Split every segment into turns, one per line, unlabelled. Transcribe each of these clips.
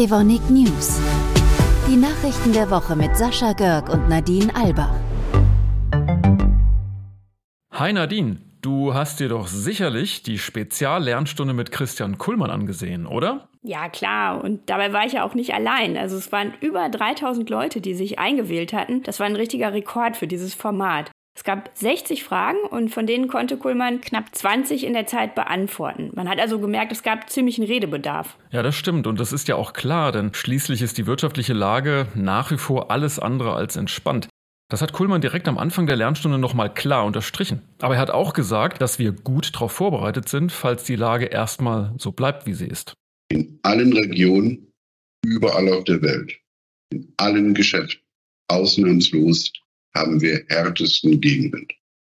Evonik News. Die Nachrichten der Woche mit Sascha Görg und Nadine Albach.
Hi Nadine, du hast dir doch sicherlich die Speziallernstunde mit Christian Kullmann angesehen, oder?
Ja, klar. Und dabei war ich ja auch nicht allein. Also es waren über 3000 Leute, die sich eingewählt hatten. Das war ein richtiger Rekord für dieses Format. Es gab 60 Fragen und von denen konnte Kuhlmann knapp 20 in der Zeit beantworten. Man hat also gemerkt, es gab ziemlichen Redebedarf.
Ja, das stimmt und das ist ja auch klar, denn schließlich ist die wirtschaftliche Lage nach wie vor alles andere als entspannt. Das hat Kuhlmann direkt am Anfang der Lernstunde nochmal klar unterstrichen. Aber er hat auch gesagt, dass wir gut darauf vorbereitet sind, falls die Lage erstmal so bleibt, wie sie ist.
In allen Regionen, überall auf der Welt, in allen Geschäften, ausnahmslos haben wir härtesten Gegenwind.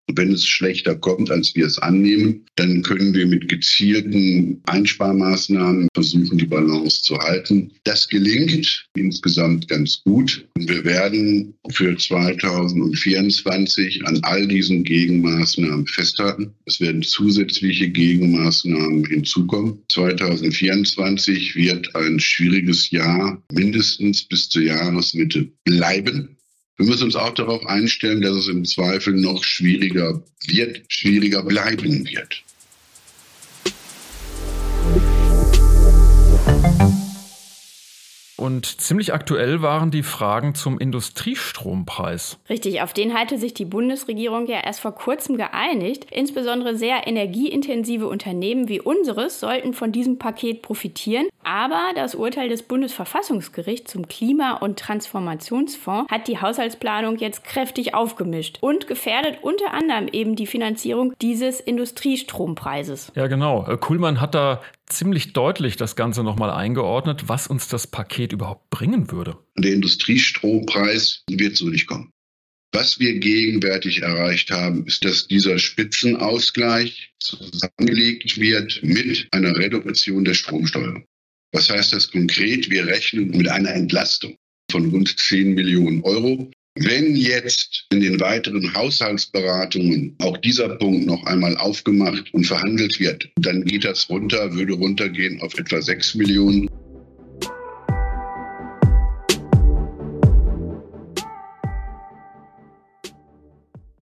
Und wenn es schlechter kommt, als wir es annehmen, dann können wir mit gezielten Einsparmaßnahmen versuchen, die Balance zu halten. Das gelingt insgesamt ganz gut. Und wir werden für 2024 an all diesen Gegenmaßnahmen festhalten. Es werden zusätzliche Gegenmaßnahmen hinzukommen. 2024 wird ein schwieriges Jahr mindestens bis zur Jahresmitte bleiben. Wir müssen uns auch darauf einstellen, dass es im Zweifel noch schwieriger wird, schwieriger bleiben wird.
Und ziemlich aktuell waren die Fragen zum Industriestrompreis.
Richtig, auf den hatte sich die Bundesregierung ja erst vor kurzem geeinigt. Insbesondere sehr energieintensive Unternehmen wie unseres sollten von diesem Paket profitieren. Aber das Urteil des Bundesverfassungsgerichts zum Klima- und Transformationsfonds hat die Haushaltsplanung jetzt kräftig aufgemischt und gefährdet unter anderem eben die Finanzierung dieses Industriestrompreises.
Ja, genau. Kuhlmann hat da ziemlich deutlich das Ganze nochmal eingeordnet, was uns das Paket überhaupt bringen würde.
Der Industriestrompreis wird so nicht kommen. Was wir gegenwärtig erreicht haben, ist, dass dieser Spitzenausgleich zusammengelegt wird mit einer Reduktion der Stromsteuer. Was heißt das konkret? Wir rechnen mit einer Entlastung von rund 10 Millionen Euro. Wenn jetzt in den weiteren Haushaltsberatungen auch dieser Punkt noch einmal aufgemacht und verhandelt wird, dann geht das runter, würde runtergehen auf etwa 6 Millionen.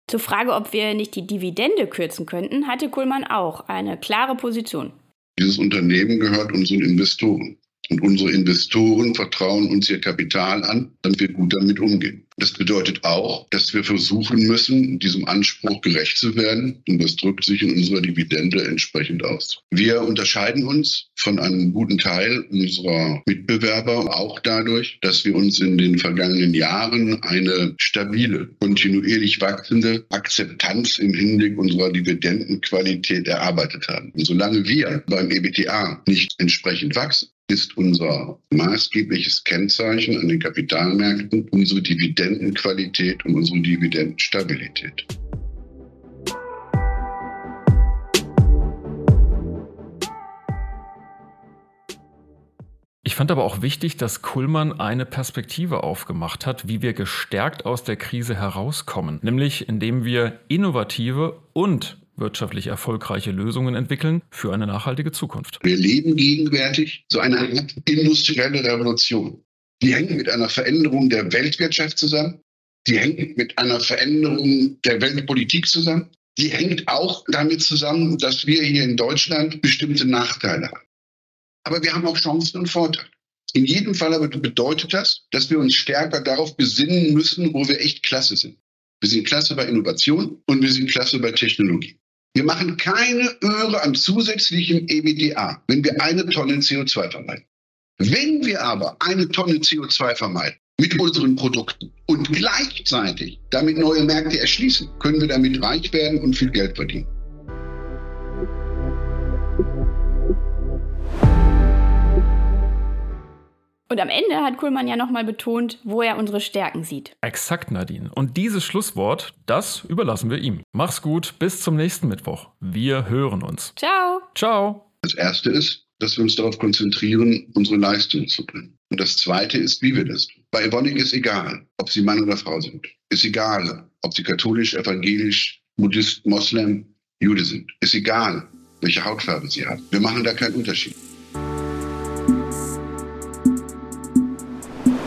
Zur Frage, ob wir nicht die Dividende kürzen könnten, hatte Kuhlmann auch eine klare Position.
Dieses Unternehmen gehört unseren Investoren. Und unsere Investoren vertrauen uns ihr Kapital an, damit wir gut damit umgehen. Das bedeutet auch, dass wir versuchen müssen, diesem Anspruch gerecht zu werden. Und das drückt sich in unserer Dividende entsprechend aus. Wir unterscheiden uns von einem guten Teil unserer Mitbewerber auch dadurch, dass wir uns in den vergangenen Jahren eine stabile, kontinuierlich wachsende Akzeptanz im Hinblick unserer Dividendenqualität erarbeitet haben. Und solange wir beim EBTA nicht entsprechend wachsen, ist unser maßgebliches Kennzeichen an den Kapitalmärkten unsere Dividendenqualität und unsere Dividendenstabilität.
Ich fand aber auch wichtig, dass Kullmann eine Perspektive aufgemacht hat, wie wir gestärkt aus der Krise herauskommen, nämlich indem wir innovative und wirtschaftlich erfolgreiche Lösungen entwickeln für eine nachhaltige Zukunft.
Wir leben gegenwärtig so eine industrielle Revolution. Die hängt mit einer Veränderung der Weltwirtschaft zusammen. Die hängt mit einer Veränderung der Weltpolitik zusammen. Die hängt auch damit zusammen, dass wir hier in Deutschland bestimmte Nachteile haben. Aber wir haben auch Chancen und Vorteile. In jedem Fall aber bedeutet das, dass wir uns stärker darauf besinnen müssen, wo wir echt klasse sind. Wir sind klasse bei Innovation und wir sind klasse bei Technologie. Wir machen keine Öre an zusätzlichem EBDA, wenn wir eine Tonne CO2 vermeiden. Wenn wir aber eine Tonne CO2 vermeiden mit unseren Produkten und gleichzeitig damit neue Märkte erschließen, können wir damit reich werden und viel Geld verdienen.
Und am Ende hat Kuhlmann ja nochmal betont, wo er unsere Stärken sieht.
Exakt, Nadine. Und dieses Schlusswort, das überlassen wir ihm. Mach's gut, bis zum nächsten Mittwoch. Wir hören uns.
Ciao.
Ciao.
Das erste ist, dass wir uns darauf konzentrieren, unsere Leistung zu bringen. Und das zweite ist, wie wir das tun. Bei Evonik ist egal, ob sie Mann oder Frau sind. Ist egal, ob sie katholisch, evangelisch, Buddhist, Moslem, Jude sind. Ist egal, welche Hautfarbe sie haben. Wir machen da keinen Unterschied.